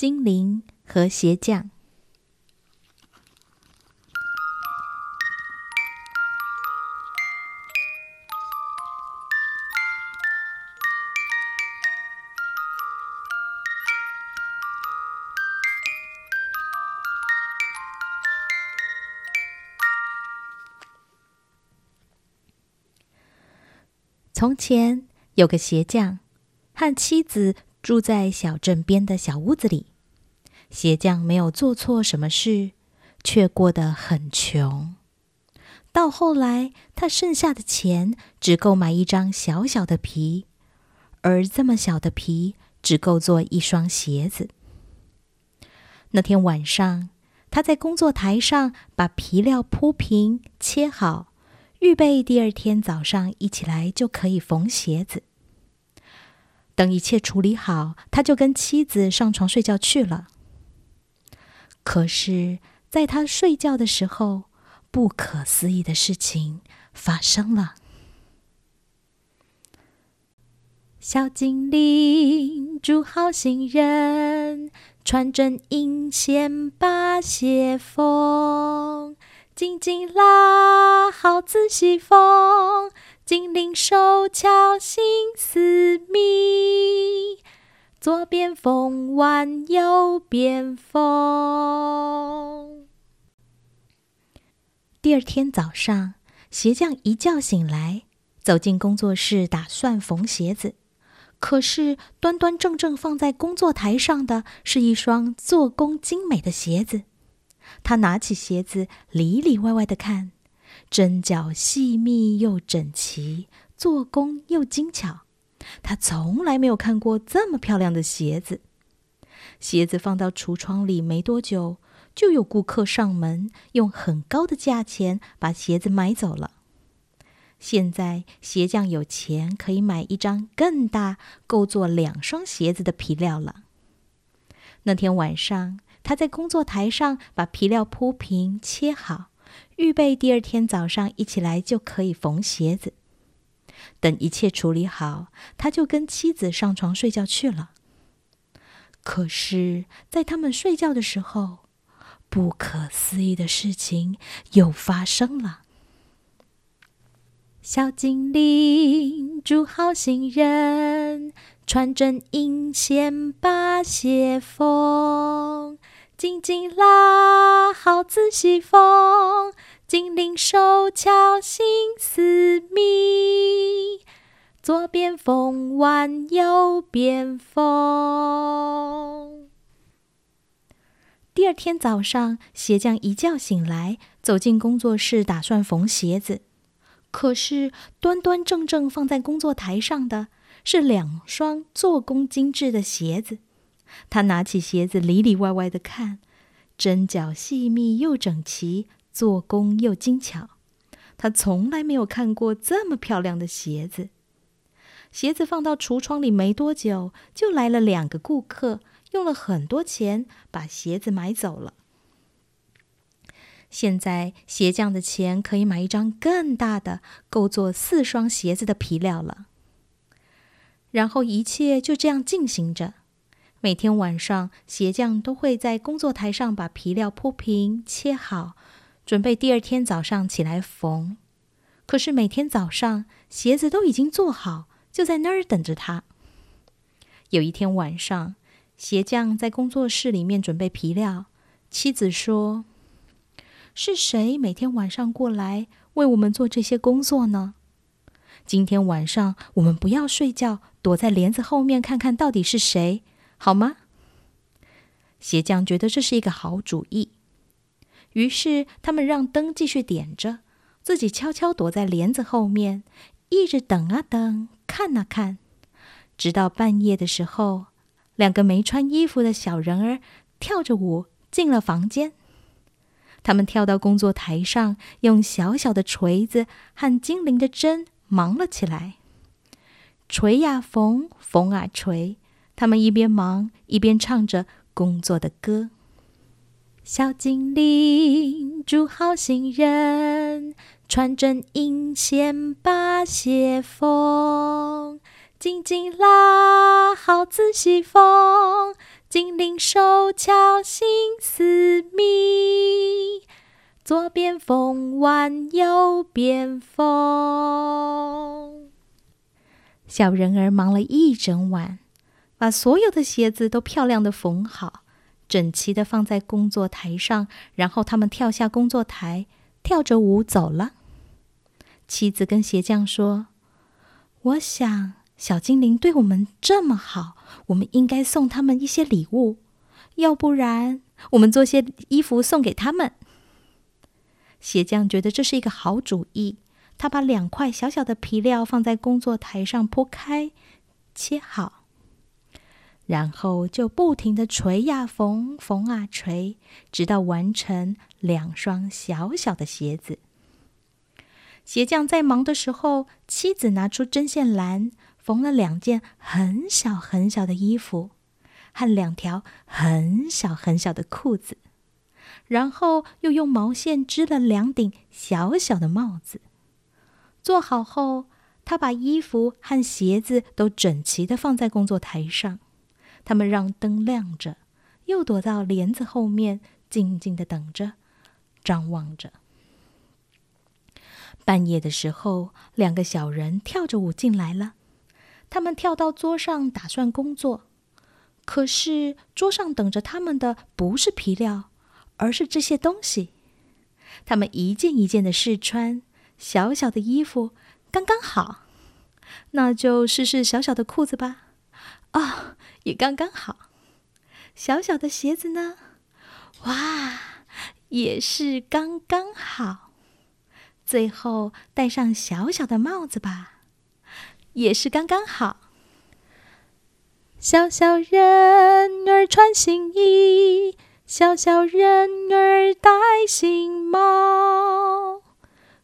精灵和鞋匠。从前有个鞋匠，和妻子住在小镇边的小屋子里。鞋匠没有做错什么事，却过得很穷。到后来，他剩下的钱只够买一张小小的皮，而这么小的皮只够做一双鞋子。那天晚上，他在工作台上把皮料铺平、切好。预备第二天早上一起来就可以缝鞋子。等一切处理好，他就跟妻子上床睡觉去了。可是，在他睡觉的时候，不可思议的事情发生了。小精灵，祝好心人，穿针引线把鞋缝。紧紧拉好，仔细缝，精灵手巧心思密，左边缝完，右边缝。第二天早上，鞋匠一觉醒来，走进工作室，打算缝鞋子。可是，端端正正放在工作台上的是一双做工精美的鞋子。他拿起鞋子，里里外外的看，针脚细密又整齐，做工又精巧。他从来没有看过这么漂亮的鞋子。鞋子放到橱窗里没多久，就有顾客上门，用很高的价钱把鞋子买走了。现在鞋匠有钱，可以买一张更大、够做两双鞋子的皮料了。那天晚上。他在工作台上把皮料铺平、切好，预备第二天早上一起来就可以缝鞋子。等一切处理好，他就跟妻子上床睡觉去了。可是，在他们睡觉的时候，不可思议的事情又发生了。小精灵，祝好心人，穿针引线把鞋缝。紧紧拉好，仔细缝，精灵手巧心思密，左边缝完，右边缝。第二天早上，鞋匠一觉醒来，走进工作室，打算缝鞋子。可是，端端正正放在工作台上的是两双做工精致的鞋子。他拿起鞋子，里里外外的看，针脚细密又整齐，做工又精巧。他从来没有看过这么漂亮的鞋子。鞋子放到橱窗里没多久，就来了两个顾客，用了很多钱把鞋子买走了。现在鞋匠的钱可以买一张更大的、够做四双鞋子的皮料了。然后一切就这样进行着。每天晚上，鞋匠都会在工作台上把皮料铺平、切好，准备第二天早上起来缝。可是每天早上，鞋子都已经做好，就在那儿等着他。有一天晚上，鞋匠在工作室里面准备皮料，妻子说：“是谁每天晚上过来为我们做这些工作呢？今天晚上我们不要睡觉，躲在帘子后面看看到底是谁。”好吗？鞋匠觉得这是一个好主意，于是他们让灯继续点着，自己悄悄躲在帘子后面，一直等啊等，看啊看，直到半夜的时候，两个没穿衣服的小人儿跳着舞进了房间。他们跳到工作台上，用小小的锤子和精灵的针忙了起来，锤呀缝，缝啊锤。他们一边忙一边唱着工作的歌。小精灵，祝好心人，穿针引线把鞋缝，紧紧拉好，仔细缝，精灵手巧心思密，左边缝完，右边缝。小人儿忙了一整晚，把所有的鞋子都漂亮的缝好，整齐的放在工作台上。然后他们跳下工作台，跳着舞走了。妻子跟鞋匠说：“我想。”小精灵对我们这么好，我们应该送他们一些礼物，要不然我们做些衣服送给他们。鞋匠觉得这是一个好主意，他把两块小小的皮料放在工作台上铺开，切好，然后就不停的锤呀缝，缝啊锤，直到完成两双小小的鞋子。鞋匠在忙的时候，妻子拿出针线篮。缝了两件很小很小的衣服，和两条很小很小的裤子，然后又用毛线织了两顶小小的帽子。做好后，他把衣服和鞋子都整齐的放在工作台上。他们让灯亮着，又躲到帘子后面，静静的等着，张望着。半夜的时候，两个小人跳着舞进来了。他们跳到桌上，打算工作。可是桌上等着他们的不是皮料，而是这些东西。他们一件一件的试穿，小小的衣服刚刚好，那就试试小小的裤子吧。哦，也刚刚好。小小的鞋子呢？哇，也是刚刚好。最后戴上小小的帽子吧。也是刚刚好。小小人儿穿新衣，小小人儿戴新帽，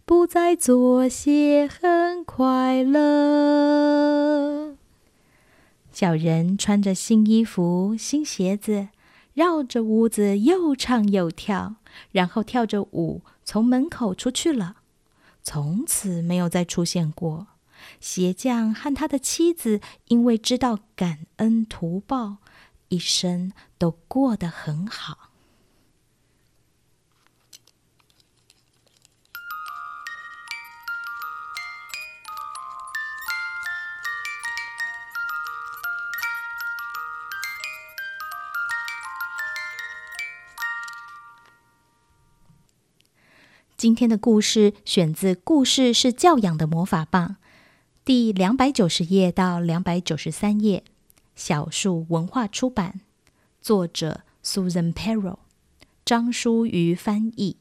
不再做鞋很快乐。小人穿着新衣服、新鞋子，绕着屋子又唱又跳，然后跳着舞从门口出去了，从此没有再出现过。鞋匠和他的妻子因为知道感恩图报，一生都过得很好。今天的故事选自《故事是教养的魔法棒》。第两百九十页到两百九十三页，小树文化出版，作者 Susan Perro，张淑瑜翻译。